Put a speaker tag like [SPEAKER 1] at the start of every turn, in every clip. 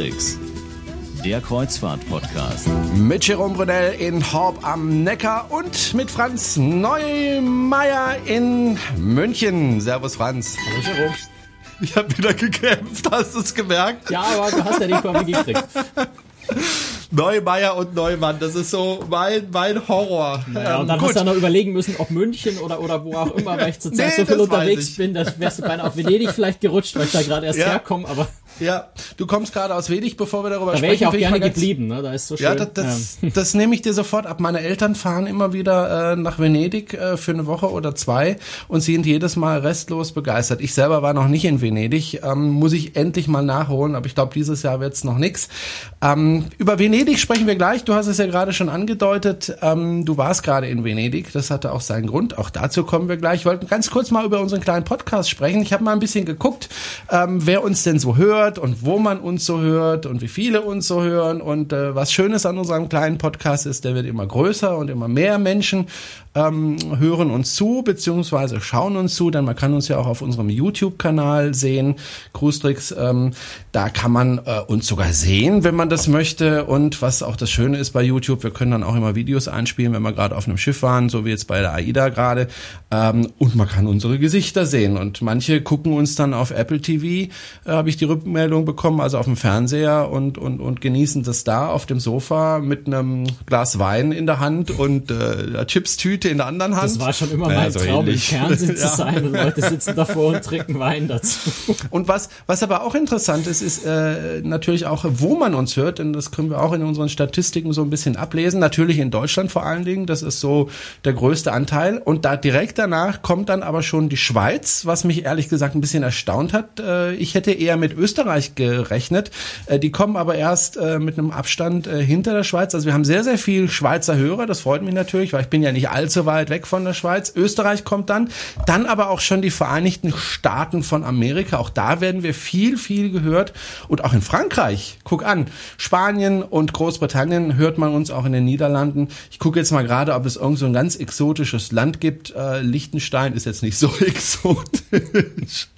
[SPEAKER 1] Tricks. Der Kreuzfahrt-Podcast.
[SPEAKER 2] Mit Jerome Brunel in Horb am Neckar und mit Franz Neumeier in München. Servus Franz.
[SPEAKER 3] Hallo Jerome.
[SPEAKER 2] Ich habe wieder gekämpft, hast du es gemerkt?
[SPEAKER 3] Ja, aber du hast ja nicht mal gekriegt.
[SPEAKER 2] Neumeier und Neumann, das ist so mein, mein Horror.
[SPEAKER 3] Naja, und dann ähm, hast du noch überlegen müssen, ob München oder, oder wo auch immer, weil ich zurzeit nee, so viel unterwegs bin, da wärst du beinahe auf Venedig vielleicht gerutscht, weil ich da gerade erst ja. herkomme, aber.
[SPEAKER 2] Ja, du kommst gerade aus Venedig, bevor wir darüber
[SPEAKER 3] da
[SPEAKER 2] sprechen.
[SPEAKER 3] Da wäre ich auch gerne geblieben, ne? Da ist so schön.
[SPEAKER 2] Ja, das, das, ja. das nehme ich dir sofort ab. Meine Eltern fahren immer wieder äh, nach Venedig äh, für eine Woche oder zwei und sind jedes Mal restlos begeistert. Ich selber war noch nicht in Venedig, ähm, muss ich endlich mal nachholen, aber ich glaube, dieses Jahr wird's noch nix. Ähm, über Venedig sprechen wir gleich. Du hast es ja gerade schon angedeutet. Ähm, du warst gerade in Venedig. Das hatte auch seinen Grund. Auch dazu kommen wir gleich. Ich wollte ganz kurz mal über unseren kleinen Podcast sprechen. Ich habe mal ein bisschen geguckt, ähm, wer uns denn so hört und wo man uns so hört und wie viele uns so hören. Und äh, was Schönes an unserem kleinen Podcast ist, der wird immer größer und immer mehr Menschen ähm, hören uns zu, beziehungsweise schauen uns zu, denn man kann uns ja auch auf unserem YouTube-Kanal sehen. Cruistricks, ähm, da kann man äh, uns sogar sehen, wenn man das möchte. Und was auch das Schöne ist bei YouTube, wir können dann auch immer Videos einspielen, wenn wir gerade auf einem Schiff waren, so wie jetzt bei der AIDA gerade. Ähm, und man kann unsere Gesichter sehen. Und manche gucken uns dann auf Apple TV, äh, habe ich die Rückmeldung bekommen, also auf dem Fernseher und, und, und genießen das da auf dem Sofa mit einem Glas Wein in der Hand und äh, Chipstüte Tüte in der anderen Hand.
[SPEAKER 3] Das war schon immer mein so Traum, ähnlich. im Fernsehen zu sein und Leute sitzen davor und trinken Wein dazu.
[SPEAKER 2] Und was, was aber auch interessant ist, ist äh, natürlich auch, wo man uns hört, denn das können wir auch in unseren Statistiken so ein bisschen ablesen. Natürlich in Deutschland vor allen Dingen, das ist so der größte Anteil. Und da direkt danach kommt dann aber schon die Schweiz, was mich ehrlich gesagt ein bisschen erstaunt hat. Äh, ich hätte eher mit Österreich gerechnet. Äh, die kommen aber erst äh, mit einem Abstand äh, hinter der Schweiz. Also wir haben sehr, sehr viel Schweizer Hörer. Das freut mich natürlich, weil ich bin ja nicht allzu weit weg von der Schweiz. Österreich kommt dann, dann aber auch schon die Vereinigten Staaten von Amerika. Auch da werden wir viel, viel gehört. Und auch in Frankreich, guck an, Spanien und Großbritannien hört man uns auch in den Niederlanden. Ich gucke jetzt mal gerade, ob es irgend so ein ganz exotisches Land gibt. Liechtenstein ist jetzt nicht so exotisch.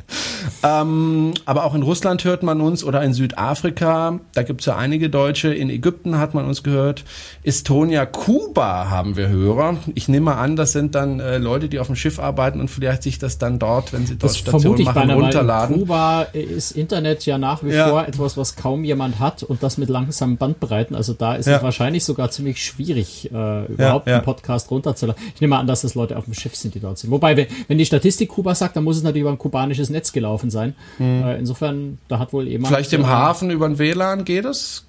[SPEAKER 2] Ähm, aber auch in Russland hört man uns oder in Südafrika, da gibt es ja einige Deutsche. In Ägypten hat man uns gehört. Estonia, Kuba haben wir Hörer. Ich nehme mal an, das sind dann äh, Leute, die auf dem Schiff arbeiten und vielleicht sich das dann dort, wenn sie dort das Station machen, runterladen.
[SPEAKER 3] In Kuba ist Internet ja nach wie ja. vor etwas, was kaum jemand hat und das mit langsamen Bandbreiten. Also da ist ja. es wahrscheinlich sogar ziemlich schwierig, äh, überhaupt ja, einen Podcast runterzuladen. Ich nehme an, dass das Leute auf dem Schiff sind, die dort sind. Wobei, wenn die Statistik Kuba sagt, dann muss es natürlich über ein kubanisches Netz gelaufen sein. Mhm. Äh, insofern, da hat wohl jemand.
[SPEAKER 2] Vielleicht im äh, Hafen über ein WLAN geht es?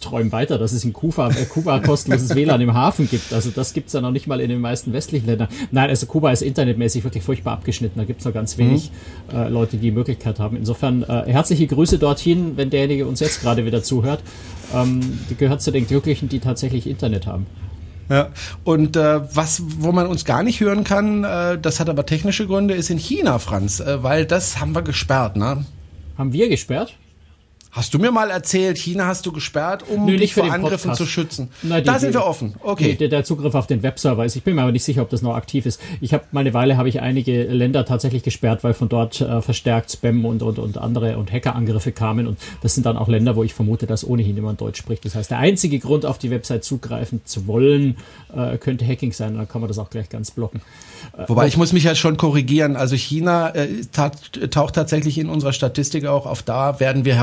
[SPEAKER 3] träum weiter, dass es in Kuba, äh, Kuba kostenloses WLAN im Hafen gibt. Also das gibt's ja noch nicht mal in den meisten westlichen Ländern. Nein, also Kuba ist internetmäßig wirklich furchtbar abgeschnitten. Da gibt's noch ganz wenig mhm. äh, Leute, die die Möglichkeit haben. Insofern äh, herzliche Grüße dorthin, wenn derjenige uns jetzt gerade wieder zuhört. Ähm, die gehört zu den Glücklichen, die tatsächlich Internet haben.
[SPEAKER 2] Ja. Und äh, was, wo man uns gar nicht hören kann, äh, das hat aber technische Gründe, ist in China, Franz, äh, weil das haben wir gesperrt, ne?
[SPEAKER 3] Haben wir gesperrt?
[SPEAKER 2] Hast du mir mal erzählt, China hast du gesperrt, um
[SPEAKER 3] Nö,
[SPEAKER 2] dich vor Angriffen zu schützen? Na, die, da sind wir offen. Okay.
[SPEAKER 3] Der, der, Zugriff auf den Webserver ist. Ich bin mir aber nicht sicher, ob das noch aktiv ist. Ich habe mal eine Weile habe ich einige Länder tatsächlich gesperrt, weil von dort äh, verstärkt Spam und, und, und andere und Hackerangriffe kamen. Und das sind dann auch Länder, wo ich vermute, dass ohnehin jemand Deutsch spricht. Das heißt, der einzige Grund, auf die Website zugreifen zu wollen, äh, könnte Hacking sein. Dann kann man das auch gleich ganz blocken.
[SPEAKER 2] Wobei ich muss mich ja schon korrigieren. Also China äh, taucht tatsächlich in unserer Statistik auch auf. Da werden wir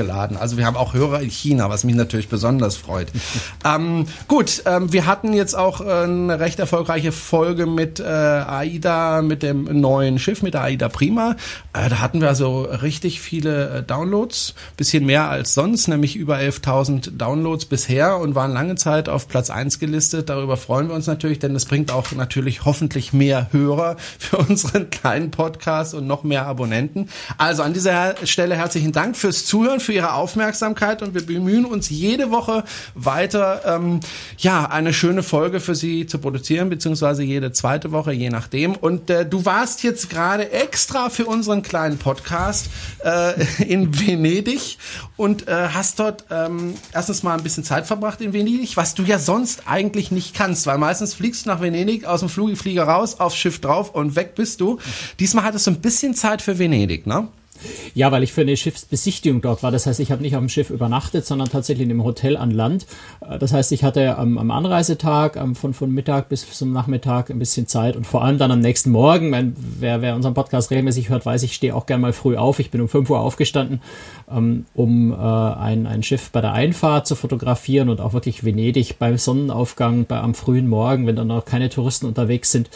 [SPEAKER 2] heruntergeladen. Also wir haben auch Hörer in China, was mich natürlich besonders freut. ähm, gut, ähm, wir hatten jetzt auch äh, eine recht erfolgreiche Folge mit äh, AIDA, mit dem neuen Schiff, mit der AIDA Prima. Äh, da hatten wir also richtig viele äh, Downloads, bisschen mehr als sonst, nämlich über 11.000 Downloads bisher und waren lange Zeit auf Platz eins gelistet. Darüber freuen wir uns natürlich, denn das bringt auch natürlich hoffentlich mehr Hörer für unseren kleinen Podcast und noch mehr Abonnenten. Also an dieser Stelle herzlichen Dank fürs Zuhören, für Ihre Aufmerksamkeit und wir bemühen uns jede Woche weiter, ähm, ja, eine schöne Folge für Sie zu produzieren, beziehungsweise jede zweite Woche, je nachdem. Und äh, du warst jetzt gerade extra für unseren kleinen Podcast äh, in Venedig und äh, hast dort ähm, erstens mal ein bisschen Zeit verbracht in Venedig, was du ja sonst eigentlich nicht kannst, weil meistens fliegst du nach Venedig aus dem Flugflieger raus, aufs Schiff drauf und weg bist du. Diesmal hattest du ein bisschen Zeit für Venedig, ne?
[SPEAKER 3] Ja, weil ich für eine Schiffsbesichtigung dort war. Das heißt, ich habe nicht auf dem Schiff übernachtet, sondern tatsächlich in einem Hotel an Land. Äh, das heißt, ich hatte am, am Anreisetag am, von, von Mittag bis zum Nachmittag ein bisschen Zeit und vor allem dann am nächsten Morgen, wenn, wer, wer unseren Podcast regelmäßig hört, weiß, ich stehe auch gerne mal früh auf. Ich bin um 5 Uhr aufgestanden, ähm, um äh, ein, ein Schiff bei der Einfahrt zu fotografieren und auch wirklich Venedig beim Sonnenaufgang, bei, am frühen Morgen, wenn dann noch keine Touristen unterwegs sind.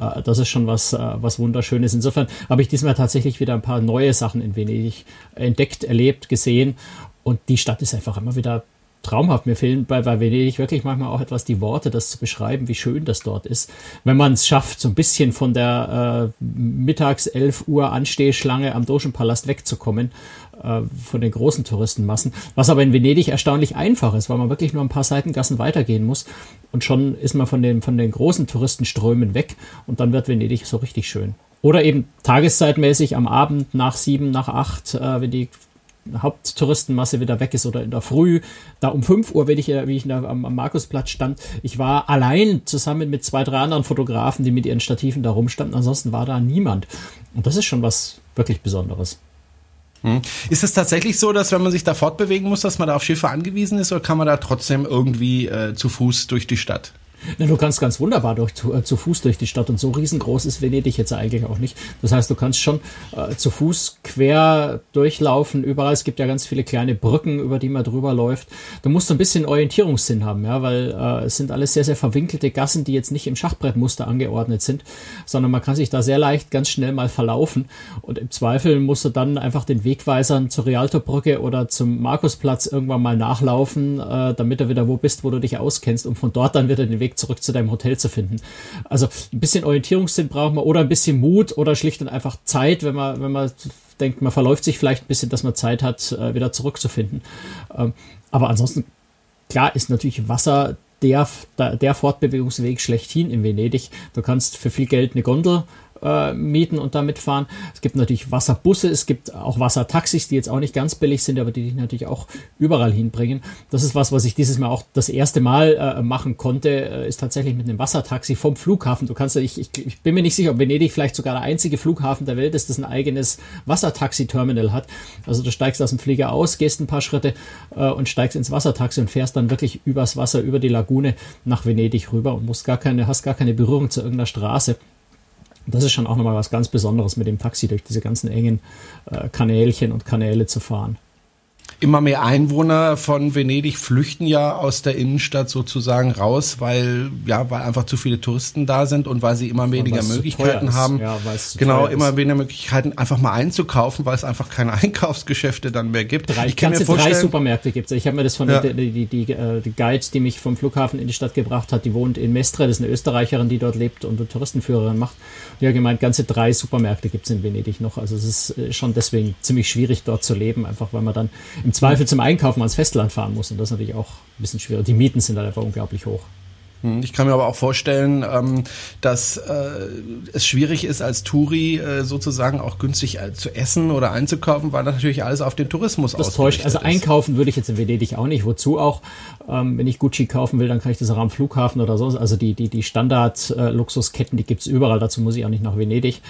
[SPEAKER 3] Äh, das ist schon was, äh, was Wunderschönes. Insofern habe ich diesmal tatsächlich wieder ein paar neue Sachen in Venedig entdeckt, erlebt, gesehen. Und die Stadt ist einfach immer wieder traumhaft. Mir fehlen bei, bei Venedig wirklich manchmal auch etwas die Worte, das zu beschreiben, wie schön das dort ist. Wenn man es schafft, so ein bisschen von der äh, mittags 11 Uhr Anstehschlange am Dogenpalast wegzukommen, äh, von den großen Touristenmassen. Was aber in Venedig erstaunlich einfach ist, weil man wirklich nur ein paar Seitengassen weitergehen muss. Und schon ist man von den, von den großen Touristenströmen weg und dann wird Venedig so richtig schön. Oder eben tageszeitmäßig am Abend nach sieben, nach acht, äh, wenn die Haupttouristenmasse wieder weg ist oder in der Früh, da um 5 Uhr, wenn ich, wie ich da am, am Markusplatz stand, ich war allein zusammen mit zwei, drei anderen Fotografen, die mit ihren Stativen da rumstanden, ansonsten war da niemand. Und das ist schon was wirklich Besonderes.
[SPEAKER 2] Hm. Ist es tatsächlich so, dass wenn man sich da fortbewegen muss, dass man da auf Schiffe angewiesen ist oder kann man da trotzdem irgendwie äh, zu Fuß durch die Stadt?
[SPEAKER 3] Na, du kannst ganz wunderbar durch, zu, äh, zu, Fuß durch die Stadt und so riesengroß ist Venedig jetzt eigentlich auch nicht. Das heißt, du kannst schon äh, zu Fuß quer durchlaufen. Überall, es gibt ja ganz viele kleine Brücken, über die man drüber läuft. Du musst ein bisschen Orientierungssinn haben, ja, weil äh, es sind alles sehr, sehr verwinkelte Gassen, die jetzt nicht im Schachbrettmuster angeordnet sind, sondern man kann sich da sehr leicht ganz schnell mal verlaufen. Und im Zweifel musst du dann einfach den Wegweisern zur Rialto-Brücke oder zum Markusplatz irgendwann mal nachlaufen, äh, damit du wieder wo bist, wo du dich auskennst, um von dort dann wieder den Weg Weg zurück zu deinem Hotel zu finden. Also ein bisschen Orientierungssinn braucht man oder ein bisschen Mut oder schlicht und einfach Zeit, wenn man, wenn man denkt, man verläuft sich vielleicht ein bisschen, dass man Zeit hat, äh, wieder zurückzufinden. Ähm, aber ansonsten, klar ist natürlich Wasser der, der Fortbewegungsweg schlechthin in Venedig. Du kannst für viel Geld eine Gondel äh, mieten und damit fahren. Es gibt natürlich Wasserbusse, es gibt auch Wassertaxis, die jetzt auch nicht ganz billig sind, aber die dich natürlich auch überall hinbringen. Das ist was, was ich dieses Mal auch das erste Mal äh, machen konnte, äh, ist tatsächlich mit einem Wassertaxi vom Flughafen. Du kannst, ich, ich, ich bin mir nicht sicher, ob Venedig vielleicht sogar der einzige Flughafen der Welt ist, das ein eigenes Wassertaxi-Terminal hat. Also du steigst aus dem Flieger aus, gehst ein paar Schritte äh, und steigst ins Wassertaxi und fährst dann wirklich übers Wasser, über die Lagune nach Venedig rüber und musst gar keine, hast gar keine Berührung zu irgendeiner Straße das ist schon auch nochmal was ganz Besonderes, mit dem Taxi durch diese ganzen engen äh, Kanälchen und Kanäle zu fahren.
[SPEAKER 2] Immer mehr Einwohner von Venedig flüchten ja aus der Innenstadt sozusagen raus, weil ja, weil einfach zu viele Touristen da sind und weil sie immer weniger Möglichkeiten haben. Ja, genau, immer weniger Möglichkeiten einfach mal einzukaufen, weil es einfach keine Einkaufsgeschäfte dann mehr gibt.
[SPEAKER 3] Drei, ich kann mir vorstellen, drei Supermärkte gibt es. Ich habe mir das von ja. der, die, die, die, äh, die Guide, die mich vom Flughafen in die Stadt gebracht hat, die wohnt in Mestre, das ist eine Österreicherin, die dort lebt und eine Touristenführerin macht. Die hat gemeint, ganze drei Supermärkte gibt es in Venedig noch. Also es ist äh, schon deswegen ziemlich schwierig dort zu leben, einfach weil man dann im Zweifel zum Einkaufen ans Festland fahren muss. Und das ist natürlich auch ein bisschen schwierig. Die Mieten sind halt einfach unglaublich hoch.
[SPEAKER 2] Hm, ich kann mir aber auch vorstellen, ähm, dass äh, es schwierig ist, als Touri äh, sozusagen auch günstig äh, zu essen oder einzukaufen, weil das natürlich alles auf den Tourismus
[SPEAKER 3] Das täuscht. Also einkaufen würde ich jetzt in Venedig auch nicht. Wozu auch? Ähm, wenn ich Gucci kaufen will, dann kann ich das auch am Flughafen oder so. Also die, die, die Standard-Luxusketten, die gibt's überall. Dazu muss ich auch nicht nach Venedig.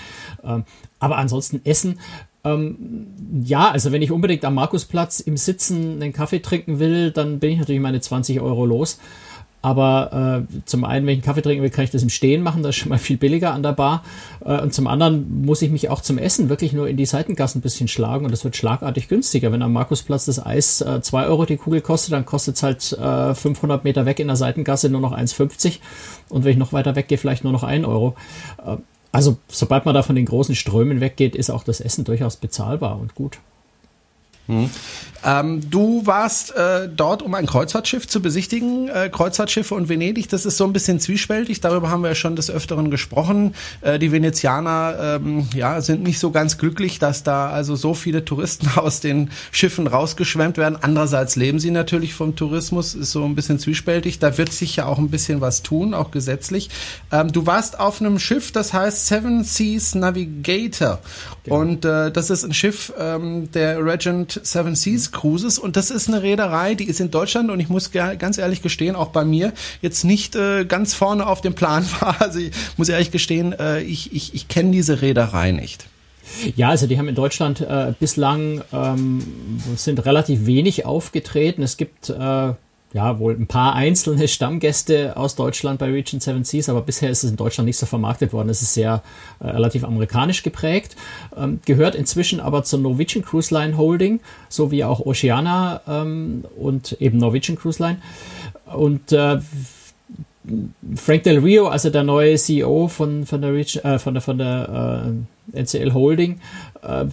[SPEAKER 3] Ähm, aber ansonsten Essen ähm, ja, also wenn ich unbedingt am Markusplatz im Sitzen einen Kaffee trinken will, dann bin ich natürlich meine 20 Euro los. Aber äh, zum einen, wenn ich einen Kaffee trinken will, kann ich das im Stehen machen, das ist schon mal viel billiger an der Bar. Äh, und zum anderen muss ich mich auch zum Essen wirklich nur in die Seitengassen ein bisschen schlagen und das wird schlagartig günstiger. Wenn am Markusplatz das Eis äh, 2 Euro die Kugel kostet, dann kostet es halt äh, 500 Meter weg in der Seitengasse nur noch 1,50 und wenn ich noch weiter weggehe, vielleicht nur noch 1 Euro. Also sobald man da von den großen Strömen weggeht, ist auch das Essen durchaus bezahlbar und gut.
[SPEAKER 2] Hm. Ähm, du warst äh, dort, um ein Kreuzfahrtschiff zu besichtigen. Äh, Kreuzfahrtschiffe und Venedig, das ist so ein bisschen zwiespältig. Darüber haben wir ja schon des Öfteren gesprochen. Äh, die Venezianer ähm, ja, sind nicht so ganz glücklich, dass da also so viele Touristen aus den Schiffen rausgeschwemmt werden. Andererseits leben sie natürlich vom Tourismus, ist so ein bisschen zwiespältig. Da wird sich ja auch ein bisschen was tun, auch gesetzlich. Ähm, du warst auf einem Schiff, das heißt Seven Seas Navigator. Genau. Und äh, das ist ein Schiff ähm, der Regent Seven Seas Cruises und das ist eine Reederei, die ist in Deutschland und ich muss ganz ehrlich gestehen, auch bei mir jetzt nicht äh, ganz vorne auf dem Plan war. Also ich muss ehrlich gestehen, äh, ich, ich, ich kenne diese Reederei nicht.
[SPEAKER 3] Ja, also die haben in Deutschland äh, bislang ähm, sind relativ wenig aufgetreten. Es gibt äh, ja, wohl ein paar einzelne Stammgäste aus Deutschland bei Region 7 Seas, aber bisher ist es in Deutschland nicht so vermarktet worden. Es ist sehr äh, relativ amerikanisch geprägt, ähm, gehört inzwischen aber zur Norwegian Cruise Line Holding, so wie auch Oceana ähm, und eben Norwegian Cruise Line. Und äh, Frank Del Rio, also der neue CEO von, von der, Region, äh, von der, von der äh, NCL Holding, äh,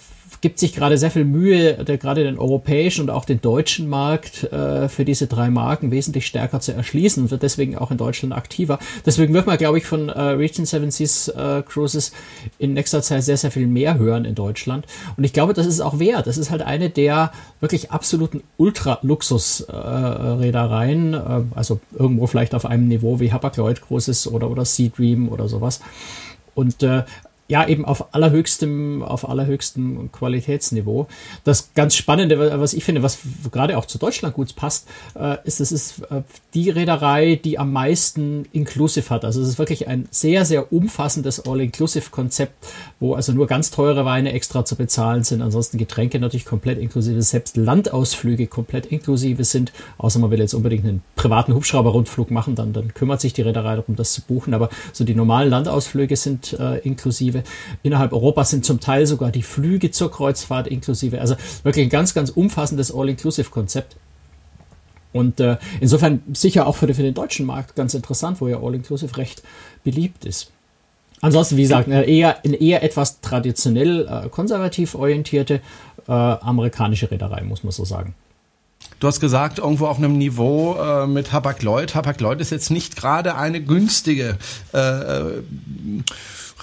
[SPEAKER 3] gibt sich gerade sehr viel Mühe, der, gerade den europäischen und auch den deutschen Markt äh, für diese drei Marken wesentlich stärker zu erschließen und wird deswegen auch in Deutschland aktiver. Deswegen wird man, glaube ich, von äh, Region 7 Seas äh, Cruises in nächster Zeit sehr, sehr viel mehr hören in Deutschland. Und ich glaube, das ist auch wert. Das ist halt eine der wirklich absoluten Ultra-Luxus-Reedereien, äh, äh, also irgendwo vielleicht auf einem Niveau wie Hapag-Lloyd Cruises oder, oder Sea Dream oder sowas. Und äh, ja, eben auf allerhöchstem, auf allerhöchstem Qualitätsniveau. Das ganz Spannende, was ich finde, was gerade auch zu Deutschland gut passt, äh, ist, es ist äh, die Reederei, die am meisten Inclusive hat. Also es ist wirklich ein sehr, sehr umfassendes All-Inclusive-Konzept, wo also nur ganz teure Weine extra zu bezahlen sind, ansonsten Getränke natürlich komplett inklusive, selbst Landausflüge komplett inklusive sind, außer man will jetzt unbedingt einen privaten Hubschrauber-Rundflug machen, dann, dann kümmert sich die Reederei darum, das zu buchen, aber so die normalen Landausflüge sind äh, inklusive inklusive. Innerhalb Europas sind zum Teil sogar die Flüge zur Kreuzfahrt inklusive. Also wirklich ein ganz, ganz umfassendes All-Inclusive-Konzept. Und äh, insofern sicher auch für, für den deutschen Markt ganz interessant, wo ja All-Inclusive recht beliebt ist. Ansonsten, wie gesagt, eine eher, eine eher etwas traditionell äh, konservativ orientierte äh, amerikanische Reederei, muss man so sagen.
[SPEAKER 2] Du hast gesagt, irgendwo auf einem Niveau äh, mit Hapag-Lloyd. Hapag-Lloyd ist jetzt nicht gerade eine günstige äh, äh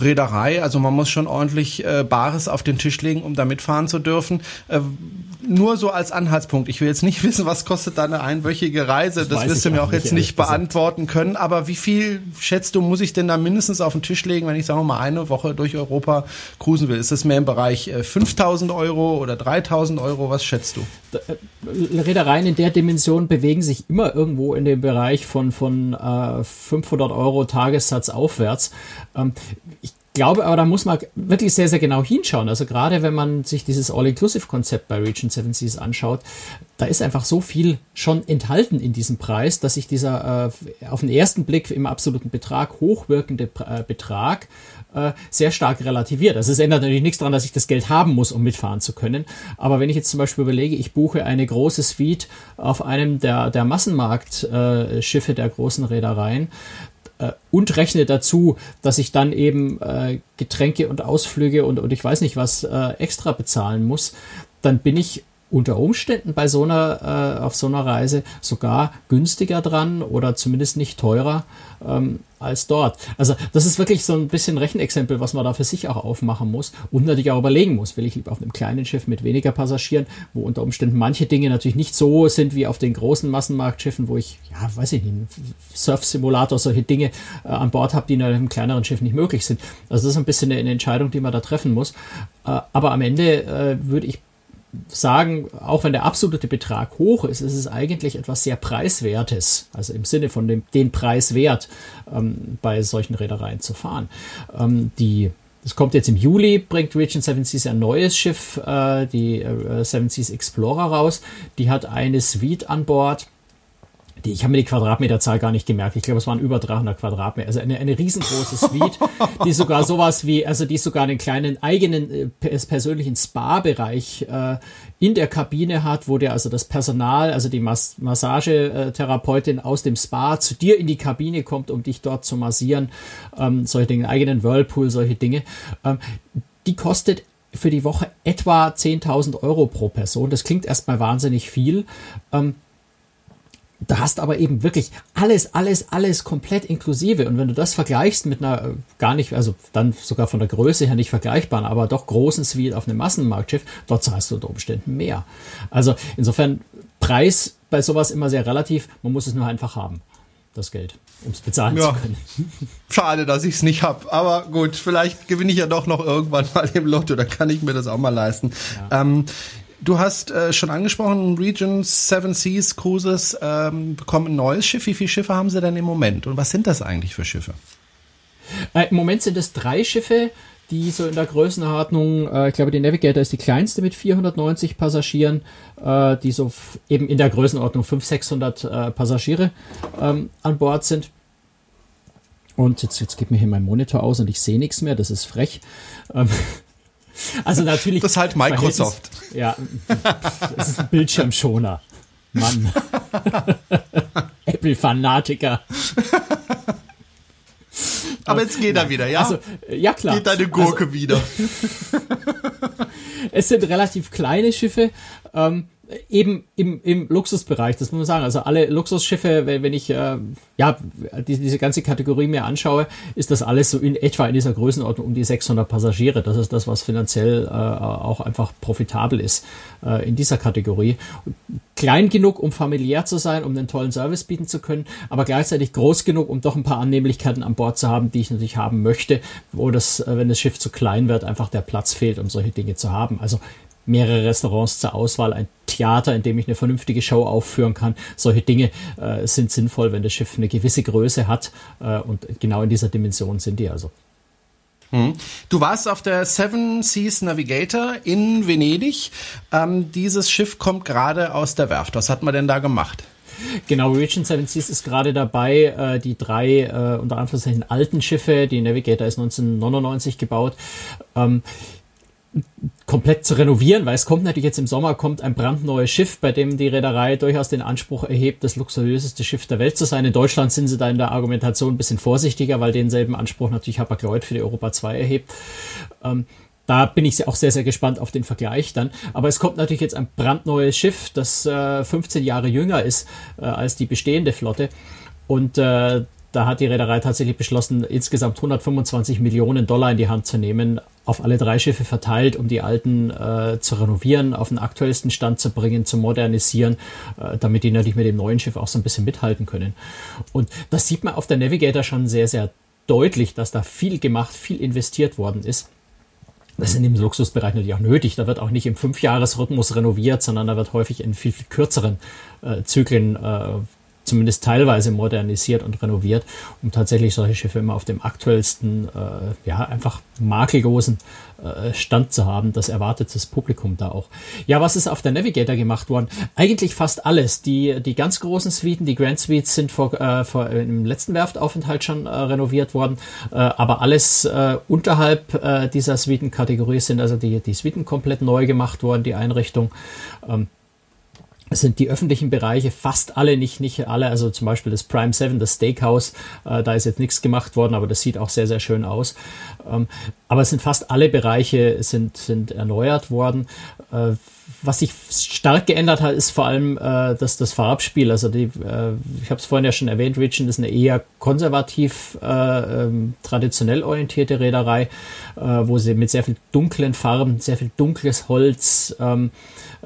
[SPEAKER 2] Reederei. Also man muss schon ordentlich äh, Bares auf den Tisch legen, um da mitfahren zu dürfen. Äh, nur so als Anhaltspunkt. Ich will jetzt nicht wissen, was kostet da eine einwöchige Reise. Das, das wirst du mir auch jetzt nicht beantworten können. Aber wie viel, schätzt du, muss ich denn da mindestens auf den Tisch legen, wenn ich, sagen wir mal, eine Woche durch Europa cruisen will? Ist das mehr im Bereich äh, 5000 Euro oder 3000 Euro? Was schätzt du?
[SPEAKER 3] Äh, Reedereien in der Dimension bewegen sich immer irgendwo in dem Bereich von, von äh, 500 Euro Tagessatz aufwärts. Ähm, ich glaube aber, da muss man wirklich sehr, sehr genau hinschauen. Also gerade wenn man sich dieses All-Inclusive-Konzept bei Region 7 Seas anschaut, da ist einfach so viel schon enthalten in diesem Preis, dass sich dieser äh, auf den ersten Blick im absoluten Betrag hochwirkende äh, Betrag äh, sehr stark relativiert. Also es ändert natürlich nichts daran, dass ich das Geld haben muss, um mitfahren zu können. Aber wenn ich jetzt zum Beispiel überlege, ich buche eine große Suite auf einem der, der Massenmarktschiffe äh, der großen Reedereien, äh, und rechne dazu, dass ich dann eben äh, Getränke und Ausflüge und, und ich weiß nicht was äh, extra bezahlen muss, dann bin ich unter Umständen bei so einer, äh, auf so einer Reise sogar günstiger dran oder zumindest nicht teurer ähm, als dort. Also das ist wirklich so ein bisschen Rechenexempel, was man da für sich auch aufmachen muss und natürlich auch überlegen muss, will ich lieber auf einem kleinen Schiff mit weniger Passagieren, wo unter Umständen manche Dinge natürlich nicht so sind wie auf den großen Massenmarktschiffen, wo ich, ja, weiß ich nicht, Surf-Simulator, solche Dinge äh, an Bord habe, die in einem kleineren Schiff nicht möglich sind. Also das ist ein bisschen eine, eine Entscheidung, die man da treffen muss. Äh, aber am Ende äh, würde ich sagen, auch wenn der absolute Betrag hoch ist, ist es eigentlich etwas sehr Preiswertes, also im Sinne von dem den Preiswert ähm, bei solchen Reedereien zu fahren. Ähm, die das kommt jetzt im Juli, bringt Region 7 Seas ein neues Schiff, äh, die äh, Seven Seas Explorer raus. Die hat eine Suite an Bord die, ich habe mir die Quadratmeterzahl gar nicht gemerkt. Ich glaube, es waren über 300 Quadratmeter. Also eine, eine riesengroße Suite, die sogar sowas wie, also die sogar einen kleinen eigenen äh, persönlichen Spa-Bereich äh, in der Kabine hat, wo der also das Personal, also die Mas Massagetherapeutin aus dem Spa zu dir in die Kabine kommt, um dich dort zu massieren. Ähm, solche Dinge, eigenen Whirlpool, solche Dinge. Ähm, die kostet für die Woche etwa 10.000 Euro pro Person. Das klingt erstmal wahnsinnig viel. Ähm, da hast aber eben wirklich alles, alles, alles komplett inklusive. Und wenn du das vergleichst mit einer äh, gar nicht, also dann sogar von der Größe her nicht vergleichbaren, aber doch großen Suite auf einem Massenmarktschiff, dort zahlst du unter Umständen mehr. Also insofern Preis bei sowas immer sehr relativ. Man muss es nur einfach haben, das Geld, um es bezahlen ja. zu können.
[SPEAKER 2] Schade, dass ich es nicht habe. Aber gut, vielleicht gewinne ich ja doch noch irgendwann mal im Lotto, dann kann ich mir das auch mal leisten. Ja. Ähm, Du hast äh, schon angesprochen, Region Seven Seas Cruises ähm, bekommen ein neues Schiff. Wie viele Schiffe haben sie denn im Moment? Und was sind das eigentlich für Schiffe?
[SPEAKER 3] Äh, Im Moment sind es drei Schiffe, die so in der Größenordnung, äh, ich glaube, die Navigator ist die kleinste mit 490 Passagieren, äh, die so eben in der Größenordnung 500, 600 äh, Passagiere ähm, an Bord sind. Und jetzt, jetzt geht mir hier mein Monitor aus und ich sehe nichts mehr, das ist frech. Ähm, also natürlich.
[SPEAKER 2] Das ist halt Microsoft.
[SPEAKER 3] Ja, es ist ein Bildschirmschoner. Mann. Apple-Fanatiker.
[SPEAKER 2] Aber jetzt geht er wieder, ja?
[SPEAKER 3] Also, ja klar.
[SPEAKER 2] Geht deine Gurke also, wieder.
[SPEAKER 3] es sind relativ kleine Schiffe. Ähm, eben im, im Luxusbereich, das muss man sagen. Also alle Luxusschiffe, wenn, wenn ich äh, ja die, diese ganze Kategorie mir anschaue, ist das alles so in etwa in dieser Größenordnung um die 600 Passagiere. Das ist das, was finanziell äh, auch einfach profitabel ist äh, in dieser Kategorie. Klein genug, um familiär zu sein, um einen tollen Service bieten zu können, aber gleichzeitig groß genug, um doch ein paar Annehmlichkeiten an Bord zu haben, die ich natürlich haben möchte, wo das, äh, wenn das Schiff zu klein wird, einfach der Platz fehlt, um solche Dinge zu haben. Also mehrere Restaurants zur Auswahl, ein Theater, in dem ich eine vernünftige Show aufführen kann. Solche Dinge äh, sind sinnvoll, wenn das Schiff eine gewisse Größe hat äh, und genau in dieser Dimension sind die also.
[SPEAKER 2] Hm. Du warst auf der Seven Seas Navigator in Venedig. Ähm, dieses Schiff kommt gerade aus der Werft. Was hat man denn da gemacht?
[SPEAKER 3] Genau, Region Seven Seas ist gerade dabei, äh, die drei äh, unter Anführungszeichen alten Schiffe, die Navigator ist 1999 gebaut, ähm, komplett zu renovieren, weil es kommt natürlich jetzt im Sommer kommt ein brandneues Schiff, bei dem die Reederei durchaus den Anspruch erhebt, das luxuriöseste Schiff der Welt zu sein. In Deutschland sind sie da in der Argumentation ein bisschen vorsichtiger, weil denselben Anspruch natürlich Hapag-Lloyd für die Europa 2 erhebt. Ähm, da bin ich auch sehr, sehr gespannt auf den Vergleich dann. Aber es kommt natürlich jetzt ein brandneues Schiff, das äh, 15 Jahre jünger ist äh, als die bestehende Flotte. Und äh, da hat die Reederei tatsächlich beschlossen, insgesamt 125 Millionen Dollar in die Hand zu nehmen, auf alle drei Schiffe verteilt, um die alten äh, zu renovieren, auf den aktuellsten Stand zu bringen, zu modernisieren, äh, damit die natürlich mit dem neuen Schiff auch so ein bisschen mithalten können. Und das sieht man auf der Navigator schon sehr, sehr deutlich, dass da viel gemacht, viel investiert worden ist. Das ist in dem Luxusbereich natürlich auch nötig. Da wird auch nicht im Fünfjahresrhythmus renoviert, sondern da wird häufig in viel, viel kürzeren äh, Zyklen äh, zumindest teilweise modernisiert und renoviert, um tatsächlich solche Schiffe immer auf dem aktuellsten, äh, ja, einfach makellosen äh, Stand zu haben. Das erwartet das Publikum da auch. Ja, was ist auf der Navigator gemacht worden? Eigentlich fast alles. Die, die ganz großen Suiten, die Grand Suites sind vor, äh, vor im letzten Werftaufenthalt schon äh, renoviert worden, äh, aber alles äh, unterhalb äh, dieser Suitenkategorie sind also die, die Suiten komplett neu gemacht worden, die Einrichtung. Ähm, sind die öffentlichen Bereiche fast alle, nicht, nicht alle, also zum Beispiel das Prime 7, das Steakhouse, äh, da ist jetzt nichts gemacht worden, aber das sieht auch sehr, sehr schön aus. Ähm, aber es sind fast alle Bereiche sind, sind erneuert worden. Äh, was sich stark geändert hat, ist vor allem äh, das, das Farbspiel. Also die, äh, ich habe es vorhin ja schon erwähnt, Region ist eine eher konservativ, äh, ähm, traditionell orientierte Reederei, äh, wo sie mit sehr viel dunklen Farben, sehr viel dunkles Holz, ähm,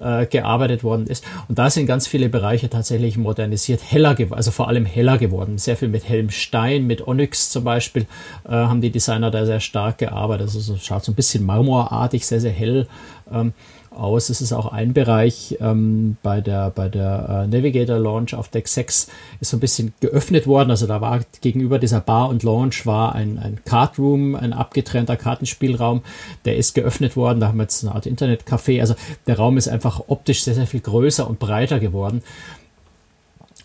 [SPEAKER 3] äh, gearbeitet worden ist. Und da sind ganz viele Bereiche tatsächlich modernisiert, heller also vor allem heller geworden. Sehr viel mit hellem Stein, mit Onyx zum Beispiel, haben die Designer da sehr stark gearbeitet. Also so, schaut so ein bisschen marmorartig, sehr, sehr hell. Ähm, aus. Es ist auch ein Bereich ähm, bei der, bei der äh, Navigator Launch auf Deck 6 ist so ein bisschen geöffnet worden. Also da war gegenüber dieser Bar und Launch war ein, ein Card Room, ein abgetrennter Kartenspielraum. Der ist geöffnet worden. Da haben wir jetzt eine Art Internetcafé. Also der Raum ist einfach optisch sehr, sehr viel größer und breiter geworden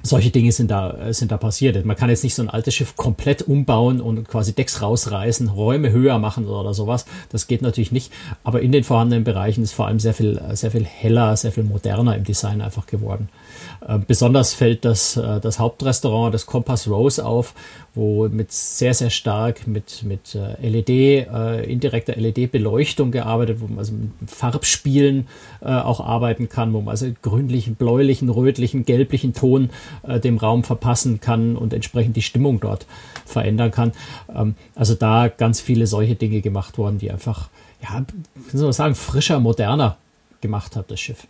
[SPEAKER 3] solche Dinge sind da, sind da passiert. Man kann jetzt nicht so ein altes Schiff komplett umbauen und quasi Decks rausreißen, Räume höher machen oder sowas. Das geht natürlich nicht. Aber in den vorhandenen Bereichen ist vor allem sehr viel, sehr viel heller, sehr viel moderner im Design einfach geworden. Äh, besonders fällt das, äh, das Hauptrestaurant, das Compass Rose auf, wo mit sehr, sehr stark mit, mit äh, LED, indirekter LED-Beleuchtung gearbeitet, wo man also mit Farbspielen auch arbeiten kann, wo man also grünlichen, bläulichen, rötlichen, gelblichen Ton dem Raum verpassen kann und entsprechend die Stimmung dort verändern kann. Ähm, also da ganz viele solche Dinge gemacht worden, die einfach, ja, soll man sagen, frischer, moderner gemacht hat, das Schiff.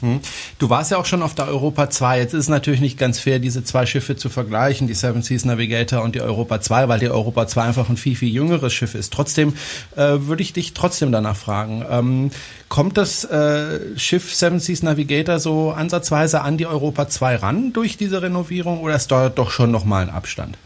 [SPEAKER 2] Hm. Du warst ja auch schon auf der Europa 2. Jetzt ist es natürlich nicht ganz fair, diese zwei Schiffe zu vergleichen, die Seven Seas Navigator und die Europa 2, weil die Europa 2 einfach ein viel, viel jüngeres Schiff ist. Trotzdem äh, würde ich dich trotzdem danach fragen. Ähm, kommt das äh, Schiff Seven Seas Navigator so ansatzweise an die Europa 2 ran durch diese Renovierung oder ist da doch schon nochmal ein Abstand?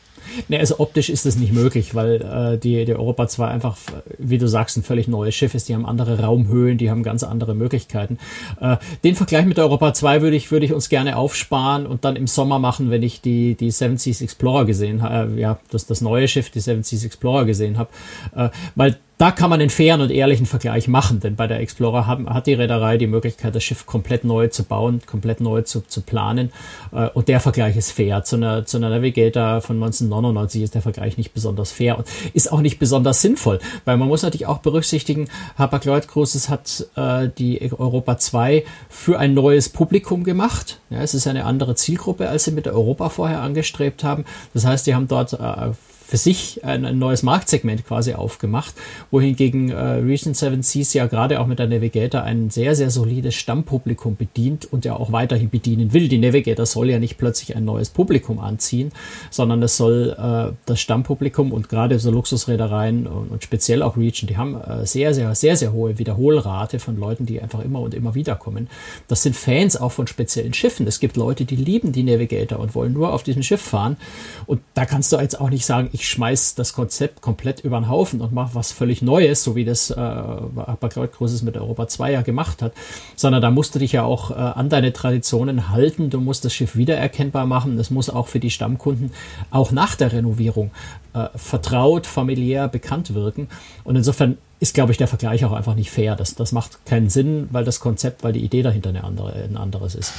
[SPEAKER 3] Ne, also optisch ist das nicht möglich, weil äh, die, die Europa 2 einfach, wie du sagst, ein völlig neues Schiff ist. Die haben andere Raumhöhen, die haben ganz andere Möglichkeiten. Äh, den Vergleich mit der Europa 2 würde ich, würde ich uns gerne aufsparen und dann im Sommer machen, wenn ich die, die Seven Seas Explorer gesehen habe, äh, ja, das, das neue Schiff, die Seven Seas Explorer gesehen habe. Äh, weil da kann man einen fairen und ehrlichen Vergleich machen, denn bei der Explorer haben, hat die Reederei die Möglichkeit, das Schiff komplett neu zu bauen, komplett neu zu, zu planen. Äh, und der Vergleich ist fair. Zu einer, zu einer Navigator von 1999 ist der Vergleich nicht besonders fair und ist auch nicht besonders sinnvoll, weil man muss natürlich auch berücksichtigen, Hapag-Lloyd Cruises hat äh, die Europa 2 für ein neues Publikum gemacht. Ja, es ist eine andere Zielgruppe, als sie mit der Europa vorher angestrebt haben. Das heißt, die haben dort äh, für sich ein, ein, neues Marktsegment quasi aufgemacht, wohingegen äh, Region 7 Seas ja gerade auch mit der Navigator ein sehr, sehr solides Stammpublikum bedient und ja auch weiterhin bedienen will. Die Navigator soll ja nicht plötzlich ein neues Publikum anziehen, sondern es soll äh, das Stammpublikum und gerade so Luxusreedereien und, und speziell auch Region, die haben äh, sehr, sehr, sehr, sehr hohe Wiederholrate von Leuten, die einfach immer und immer wieder kommen. Das sind Fans auch von speziellen Schiffen. Es gibt Leute, die lieben die Navigator und wollen nur auf diesem Schiff fahren. Und da kannst du jetzt auch nicht sagen, ich ich schmeiß das Konzept komplett über den Haufen und mache was völlig Neues, so wie das äh, Großes mit Europa 2 ja gemacht hat, sondern da musst du dich ja auch äh, an deine Traditionen halten, du musst das Schiff wiedererkennbar machen, es muss auch für die Stammkunden auch nach der Renovierung äh, vertraut, familiär, bekannt wirken und insofern ist, glaube ich, der Vergleich auch einfach nicht fair. Das, das macht keinen Sinn, weil das Konzept, weil die Idee dahinter eine andere, ein anderes ist.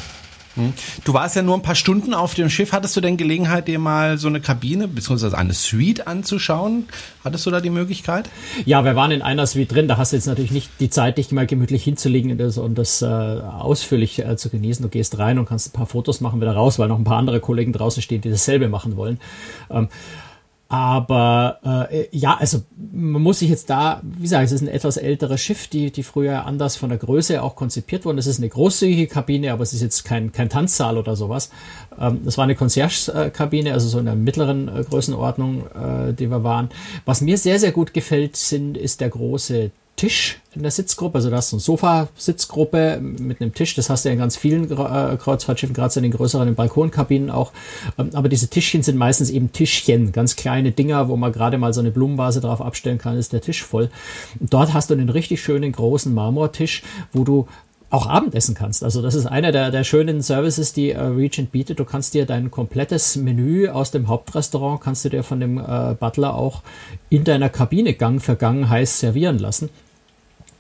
[SPEAKER 2] Hm. Du warst ja nur ein paar Stunden auf dem Schiff. Hattest du denn Gelegenheit, dir mal so eine Kabine bzw. eine Suite anzuschauen? Hattest du da die Möglichkeit?
[SPEAKER 3] Ja, wir waren in einer Suite drin. Da hast du jetzt natürlich nicht die Zeit, dich mal gemütlich hinzulegen und das, und das äh, ausführlich äh, zu genießen. Du gehst rein und kannst ein paar Fotos machen, wieder raus, weil noch ein paar andere Kollegen draußen stehen, die dasselbe machen wollen. Ähm, aber äh, ja, also man muss sich jetzt da, wie gesagt, es ist ein etwas älteres Schiff, die, die früher anders von der Größe auch konzipiert wurden. Es ist eine großzügige Kabine, aber es ist jetzt kein, kein Tanzsaal oder sowas. Ähm, das war eine Concierge-Kabine, also so in der mittleren äh, Größenordnung, äh, die wir waren. Was mir sehr, sehr gut gefällt, sind, ist der große Tisch in der Sitzgruppe. Also da hast du eine Sofa-Sitzgruppe mit einem Tisch. Das hast du ja in ganz vielen äh, Kreuzfahrtschiffen, gerade in den größeren Balkonkabinen auch. Ähm, aber diese Tischchen sind meistens eben Tischchen, ganz kleine Dinger, wo man gerade mal so eine Blumenvase drauf abstellen kann, ist der Tisch voll. Dort hast du einen richtig schönen großen Marmortisch, wo du auch Abendessen kannst. Also das ist einer der, der schönen Services, die äh, Regent bietet. Du kannst dir dein komplettes Menü aus dem Hauptrestaurant, kannst du dir von dem äh, Butler auch in deiner Kabine Gang für Gang heiß servieren lassen.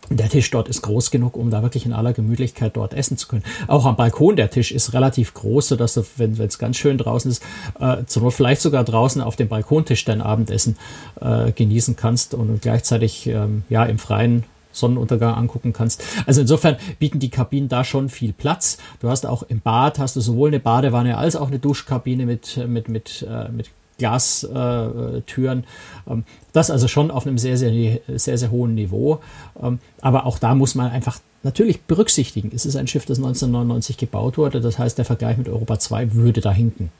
[SPEAKER 3] Der Tisch dort ist groß genug, um da wirklich in aller Gemütlichkeit dort essen zu können. Auch am Balkon der Tisch ist relativ groß, sodass du, wenn es ganz schön draußen ist, äh, zur vielleicht sogar draußen auf dem Balkontisch dein Abendessen äh, genießen kannst und gleichzeitig ähm, ja im Freien Sonnenuntergang angucken kannst. Also insofern bieten die Kabinen da schon viel Platz. Du hast auch im Bad hast du sowohl eine Badewanne als auch eine Duschkabine mit mit mit äh, mit Glastüren. Äh, ähm, das also schon auf einem sehr, sehr, sehr, sehr hohen Niveau. Ähm, aber auch da muss man einfach natürlich berücksichtigen. Es ist ein Schiff, das 1999 gebaut wurde. Das heißt, der Vergleich mit Europa 2 würde da hinken.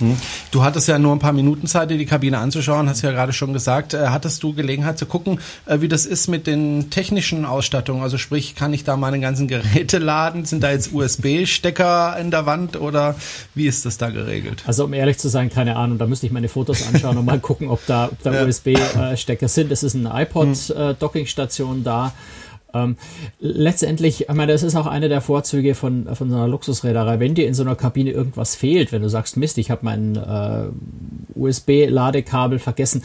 [SPEAKER 2] Hm. Du hattest ja nur ein paar Minuten Zeit, dir die Kabine anzuschauen, hast ja gerade schon gesagt. Äh, hattest du Gelegenheit zu gucken, äh, wie das ist mit den technischen Ausstattungen? Also sprich, kann ich da meine ganzen Geräte laden? Sind da jetzt USB-Stecker in der Wand oder wie ist das da geregelt?
[SPEAKER 3] Also um ehrlich zu sein, keine Ahnung. Da müsste ich meine Fotos anschauen und mal gucken, ob da, ob da ja. USB-Stecker sind. Es ist eine iPod-Dockingstation hm. äh, da. Ähm, letztendlich, ich meine, das ist auch eine der Vorzüge von, von so einer Luxusräderei. Wenn dir in so einer Kabine irgendwas fehlt, wenn du sagst, Mist, ich habe mein äh, USB-Ladekabel vergessen,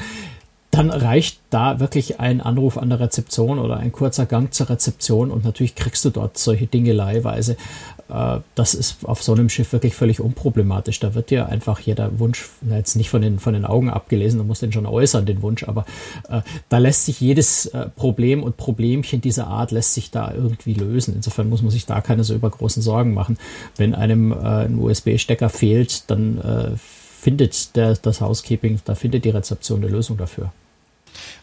[SPEAKER 3] dann reicht da wirklich ein Anruf an der Rezeption oder ein kurzer Gang zur Rezeption und natürlich kriegst du dort solche Dinge leihweise. Äh, das ist auf so einem Schiff wirklich völlig unproblematisch. Da wird dir einfach jeder Wunsch, jetzt nicht von den, von den Augen abgelesen, du musst den schon äußern, den Wunsch, aber äh, da lässt sich jedes äh, Problem und Problemchen dieser Art lässt sich da irgendwie lösen. Insofern muss man sich da keine so übergroßen Sorgen machen. Wenn einem äh, ein USB-Stecker fehlt, dann äh, findet der, das Housekeeping, da findet die Rezeption eine Lösung dafür.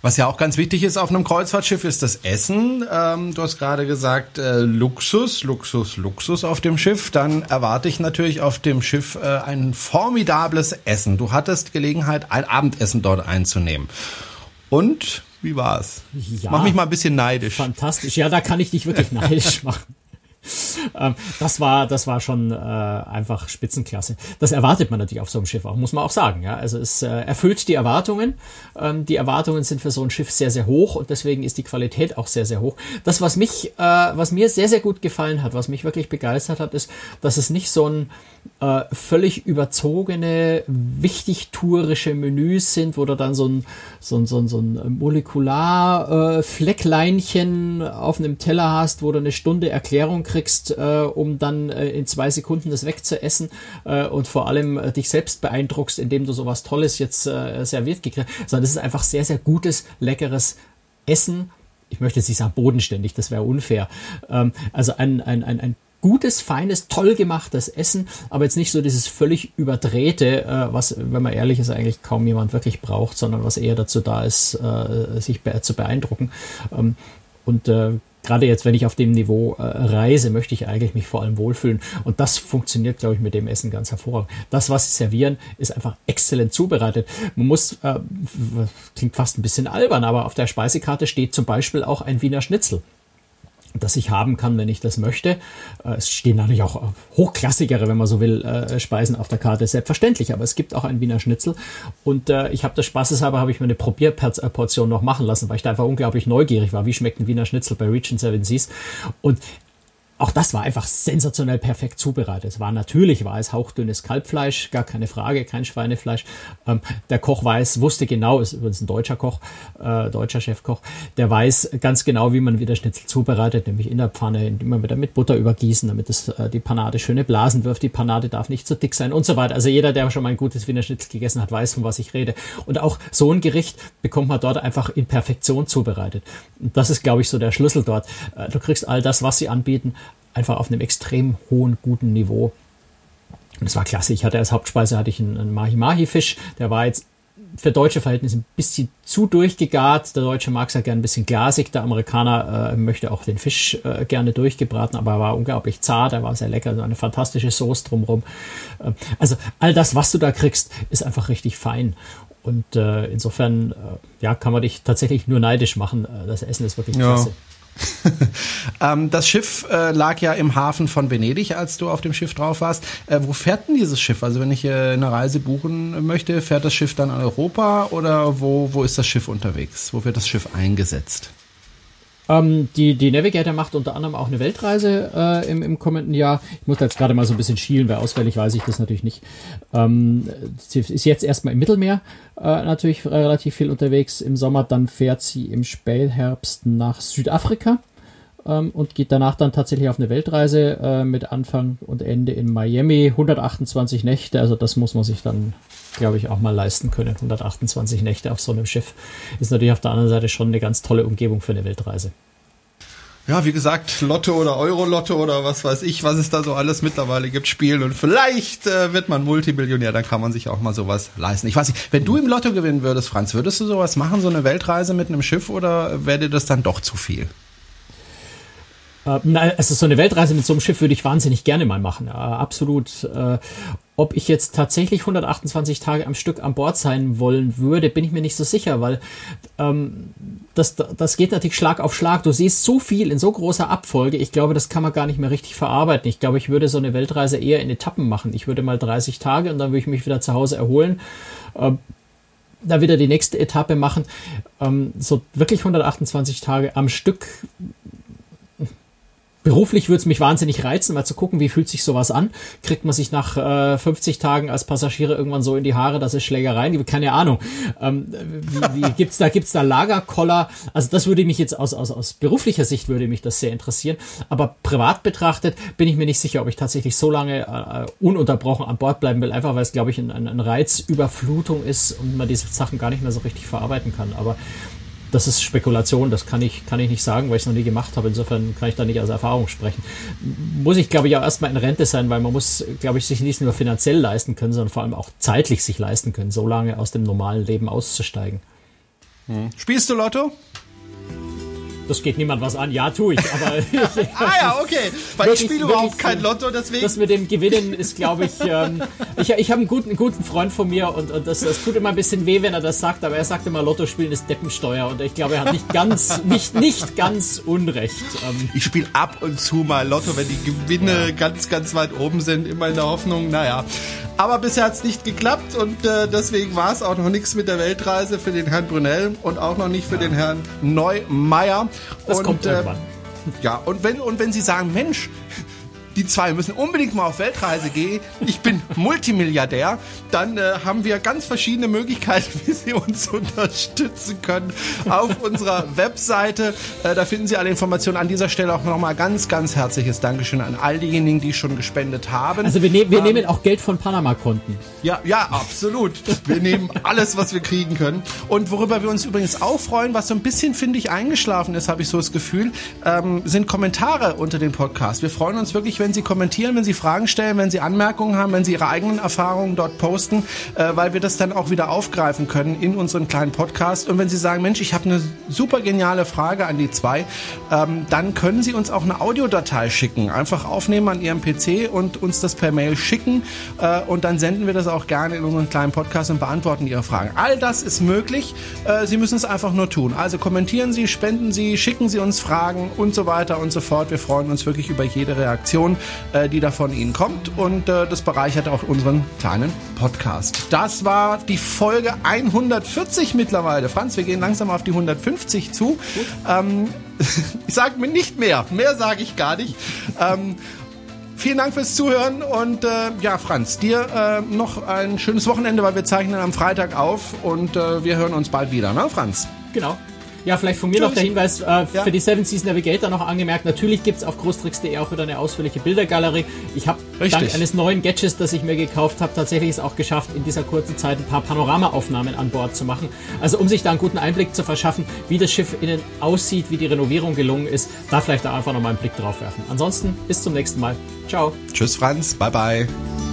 [SPEAKER 2] Was ja auch ganz wichtig ist auf einem Kreuzfahrtschiff, ist das Essen. Ähm, du hast gerade gesagt, äh, Luxus, Luxus, Luxus auf dem Schiff. Dann erwarte ich natürlich auf dem Schiff äh, ein formidables Essen. Du hattest Gelegenheit, ein Abendessen dort einzunehmen. Und wie war's? Ja, Mach mich mal ein bisschen neidisch.
[SPEAKER 3] Fantastisch. Ja, da kann ich dich wirklich neidisch machen. ähm, das war, das war schon äh, einfach Spitzenklasse. Das erwartet man natürlich auf so einem Schiff auch, muss man auch sagen. Ja, also es äh, erfüllt die Erwartungen. Ähm, die Erwartungen sind für so ein Schiff sehr, sehr hoch und deswegen ist die Qualität auch sehr, sehr hoch. Das, was mich, äh, was mir sehr, sehr gut gefallen hat, was mich wirklich begeistert hat, ist, dass es nicht so ein äh, völlig überzogene, wichtigtuerische Menüs sind, wo du dann so ein, so ein, so ein, so ein Molekular-Fleckleinchen äh, auf einem Teller hast, wo du eine Stunde Erklärung kriegst, äh, um dann äh, in zwei Sekunden das wegzuessen äh, und vor allem äh, dich selbst beeindruckst, indem du sowas Tolles jetzt äh, serviert gekriegt hast, sondern das ist einfach sehr, sehr gutes, leckeres Essen. Ich möchte jetzt nicht sagen bodenständig, das wäre unfair. Ähm, also ein, ein, ein, ein gutes, feines, toll gemachtes Essen, aber jetzt nicht so dieses völlig überdrehte, äh, was, wenn man ehrlich ist, eigentlich kaum jemand wirklich braucht, sondern was eher dazu da ist, äh, sich be zu beeindrucken. Ähm, und äh, gerade jetzt, wenn ich auf dem Niveau äh, reise, möchte ich eigentlich mich vor allem wohlfühlen. Und das funktioniert, glaube ich, mit dem Essen ganz hervorragend. Das, was sie servieren, ist einfach exzellent zubereitet. Man muss, äh, klingt fast ein bisschen albern, aber auf der Speisekarte steht zum Beispiel auch ein Wiener Schnitzel das ich haben kann, wenn ich das möchte. Äh, es stehen natürlich auch hochklassigere, wenn man so will, äh, Speisen auf der Karte, selbstverständlich, aber es gibt auch ein Wiener Schnitzel. Und äh, ich habe das spaßeshalber, habe ich mir eine Probierportion noch machen lassen, weil ich da einfach unglaublich neugierig war, wie schmeckt ein Wiener Schnitzel bei Region Seven Seas? Und auch das war einfach sensationell perfekt zubereitet. Es war natürlich, war es hauchdünnes Kalbfleisch, gar keine Frage, kein Schweinefleisch. Ähm, der Koch weiß, wusste genau, ist übrigens ein deutscher Koch, äh, deutscher Chefkoch, der weiß ganz genau, wie man wieder Schnitzel zubereitet, nämlich in der Pfanne, immer wieder mit Butter übergießen, damit es äh, die Panade schöne Blasen wirft. Die Panade darf nicht zu dick sein und so weiter. Also jeder, der schon mal ein gutes Wiener Schnitzel gegessen hat, weiß, von was ich rede. Und auch so ein Gericht bekommt man dort einfach in Perfektion zubereitet. Und das ist, glaube ich, so der Schlüssel dort. Äh, du kriegst all das, was sie anbieten, einfach auf einem extrem hohen, guten Niveau. Und das war klasse. Ich hatte als Hauptspeise hatte ich einen, einen Mahi-Mahi-Fisch. Der war jetzt für deutsche Verhältnisse ein bisschen zu durchgegart. Der Deutsche mag es ja gerne ein bisschen glasig. Der Amerikaner äh, möchte auch den Fisch äh, gerne durchgebraten, aber er war unglaublich zart. Er war sehr lecker. So eine fantastische Soße drumherum. Äh, also all das, was du da kriegst, ist einfach richtig fein. Und äh, insofern, äh, ja, kann man dich tatsächlich nur neidisch machen. Äh, das Essen ist wirklich klasse.
[SPEAKER 2] Ähm, das Schiff äh, lag ja im Hafen von Venedig, als du auf dem Schiff drauf warst. Äh, wo fährt denn dieses Schiff? Also wenn ich äh, eine Reise buchen möchte, fährt das Schiff dann in Europa oder wo, wo ist das Schiff unterwegs? Wo wird das Schiff eingesetzt?
[SPEAKER 3] Ähm, die, die Navigator macht unter anderem auch eine Weltreise äh, im, im kommenden Jahr. Ich muss jetzt gerade mal so ein bisschen schielen, weil auswendig weiß ich das natürlich nicht. Ähm, sie ist jetzt erstmal im Mittelmeer äh, natürlich relativ viel unterwegs. Im Sommer dann fährt sie im Spätherbst nach Südafrika ähm, und geht danach dann tatsächlich auf eine Weltreise äh, mit Anfang und Ende in Miami. 128 Nächte, also das muss man sich dann glaube ich, auch mal leisten können. 128 Nächte auf so einem Schiff ist natürlich auf der anderen Seite schon eine ganz tolle Umgebung für eine Weltreise.
[SPEAKER 2] Ja, wie gesagt, Lotto oder Euro-Lotto oder was weiß ich, was es da so alles mittlerweile gibt, spielen und vielleicht äh, wird man Multimillionär, dann kann man sich auch mal sowas leisten. Ich weiß nicht, wenn du im Lotto gewinnen würdest, Franz, würdest du sowas machen, so eine Weltreise mit einem Schiff oder wäre dir das dann doch zu viel?
[SPEAKER 3] Äh, also so eine Weltreise mit so einem Schiff würde ich wahnsinnig gerne mal machen. Äh, absolut. Äh, ob ich jetzt tatsächlich 128 Tage am Stück an Bord sein wollen würde, bin ich mir nicht so sicher, weil ähm, das, das geht natürlich Schlag auf Schlag. Du siehst so viel in so großer Abfolge. Ich glaube, das kann man gar nicht mehr richtig verarbeiten. Ich glaube, ich würde so eine Weltreise eher in Etappen machen. Ich würde mal 30 Tage und dann würde ich mich wieder zu Hause erholen. Ähm, da wieder die nächste Etappe machen. Ähm, so wirklich 128 Tage am Stück Beruflich würde es mich wahnsinnig reizen, mal zu gucken, wie fühlt sich sowas an. Kriegt man sich nach äh, 50 Tagen als Passagiere irgendwann so in die Haare, dass es Schlägereien gibt? Keine Ahnung. Ähm, wie, wie gibt's da gibt's da Lagerkoller? Also das würde mich jetzt aus, aus, aus beruflicher Sicht würde mich das sehr interessieren. Aber privat betrachtet bin ich mir nicht sicher, ob ich tatsächlich so lange äh, ununterbrochen an Bord bleiben will, einfach weil es, glaube ich, ein, ein Reizüberflutung ist und man diese Sachen gar nicht mehr so richtig verarbeiten kann. Aber das ist Spekulation, das kann ich, kann ich nicht sagen, weil ich es noch nie gemacht habe. Insofern kann ich da nicht aus Erfahrung sprechen. Muss ich, glaube ich, auch erstmal in Rente sein, weil man muss, glaube ich, sich nicht nur finanziell leisten können, sondern vor allem auch zeitlich sich leisten können, so lange aus dem normalen Leben auszusteigen.
[SPEAKER 2] Hm. Spielst du Lotto?
[SPEAKER 3] Das geht niemand was an. Ja, tue ich, aber.
[SPEAKER 2] ah ja, okay. Weil ich spiele überhaupt kein Lotto, deswegen.
[SPEAKER 3] Das mit dem Gewinnen ist, glaube ich, ähm, ich, ich habe einen guten, guten Freund von mir und, und das, das tut immer ein bisschen weh, wenn er das sagt, aber er sagt immer, Lotto spielen ist Deppensteuer und ich glaube, er hat nicht ganz, nicht, nicht ganz unrecht.
[SPEAKER 2] Ähm, ich spiele ab und zu mal Lotto, wenn die Gewinne ja. ganz, ganz weit oben sind, immer in der Hoffnung, naja. Aber bisher hat es nicht geklappt und äh, deswegen war es auch noch nichts mit der Weltreise für den Herrn Brunel und auch noch nicht für ja. den Herrn Neumeier.
[SPEAKER 3] Das
[SPEAKER 2] und,
[SPEAKER 3] kommt irgendwann.
[SPEAKER 2] Äh, ja, und wenn, und wenn Sie sagen, Mensch, die zwei müssen unbedingt mal auf Weltreise gehen, ich bin Multimilliardär, dann äh, haben wir ganz verschiedene Möglichkeiten, wie Sie uns unterstützen können auf unserer Webseite. Äh, da finden Sie alle Informationen. An dieser Stelle auch nochmal ganz, ganz herzliches Dankeschön an all diejenigen, die schon gespendet haben.
[SPEAKER 3] Also wir, ne wir ähm, nehmen auch Geld von Panama-Konten.
[SPEAKER 2] Ja, ja, absolut. Wir nehmen alles, was wir kriegen können. Und worüber wir uns übrigens auch freuen, was so ein bisschen, finde ich, eingeschlafen ist, habe ich so das Gefühl, ähm, sind Kommentare unter dem Podcast. Wir freuen uns wirklich, wenn Sie kommentieren, wenn Sie Fragen stellen, wenn Sie Anmerkungen haben, wenn Sie Ihre eigenen Erfahrungen dort posten, äh, weil wir das dann auch wieder aufgreifen können in unseren kleinen Podcast. Und wenn Sie sagen, Mensch, ich habe eine super geniale Frage an die zwei, ähm, dann können Sie uns auch eine Audiodatei schicken. Einfach aufnehmen an Ihrem PC und uns das per Mail schicken. Äh, und dann senden wir das auch gerne in unseren kleinen Podcast und beantworten Ihre Fragen. All das ist möglich. Äh, Sie müssen es einfach nur tun. Also kommentieren Sie, spenden Sie, schicken Sie uns Fragen und so weiter und so fort. Wir freuen uns wirklich über jede Reaktion. Information, äh, die da von Ihnen kommt. Und äh, das bereichert auch unseren kleinen Podcast. Das war die Folge 140 mittlerweile. Franz, wir gehen langsam auf die 150 zu. Ähm, ich sage mir nicht mehr. Mehr sage ich gar nicht. Ähm, vielen Dank fürs Zuhören und äh, ja, Franz, dir äh, noch ein schönes Wochenende, weil wir zeichnen am Freitag auf und äh, wir hören uns bald wieder, ne, Franz?
[SPEAKER 3] Genau. Ja, vielleicht von mir Tschüss. noch der Hinweis äh, ja. für die Seven Seas Navigator noch angemerkt. Natürlich gibt's auf großtricks.de auch wieder eine ausführliche Bildergalerie. Ich habe dank eines neuen Gadgets, das ich mir gekauft habe, tatsächlich es auch geschafft, in dieser kurzen Zeit ein paar Panoramaaufnahmen an Bord zu machen. Also um sich da einen guten Einblick zu verschaffen, wie das Schiff innen aussieht, wie die Renovierung gelungen ist, da vielleicht da einfach nochmal einen Blick drauf werfen. Ansonsten bis zum nächsten Mal. Ciao.
[SPEAKER 2] Tschüss Franz, bye bye.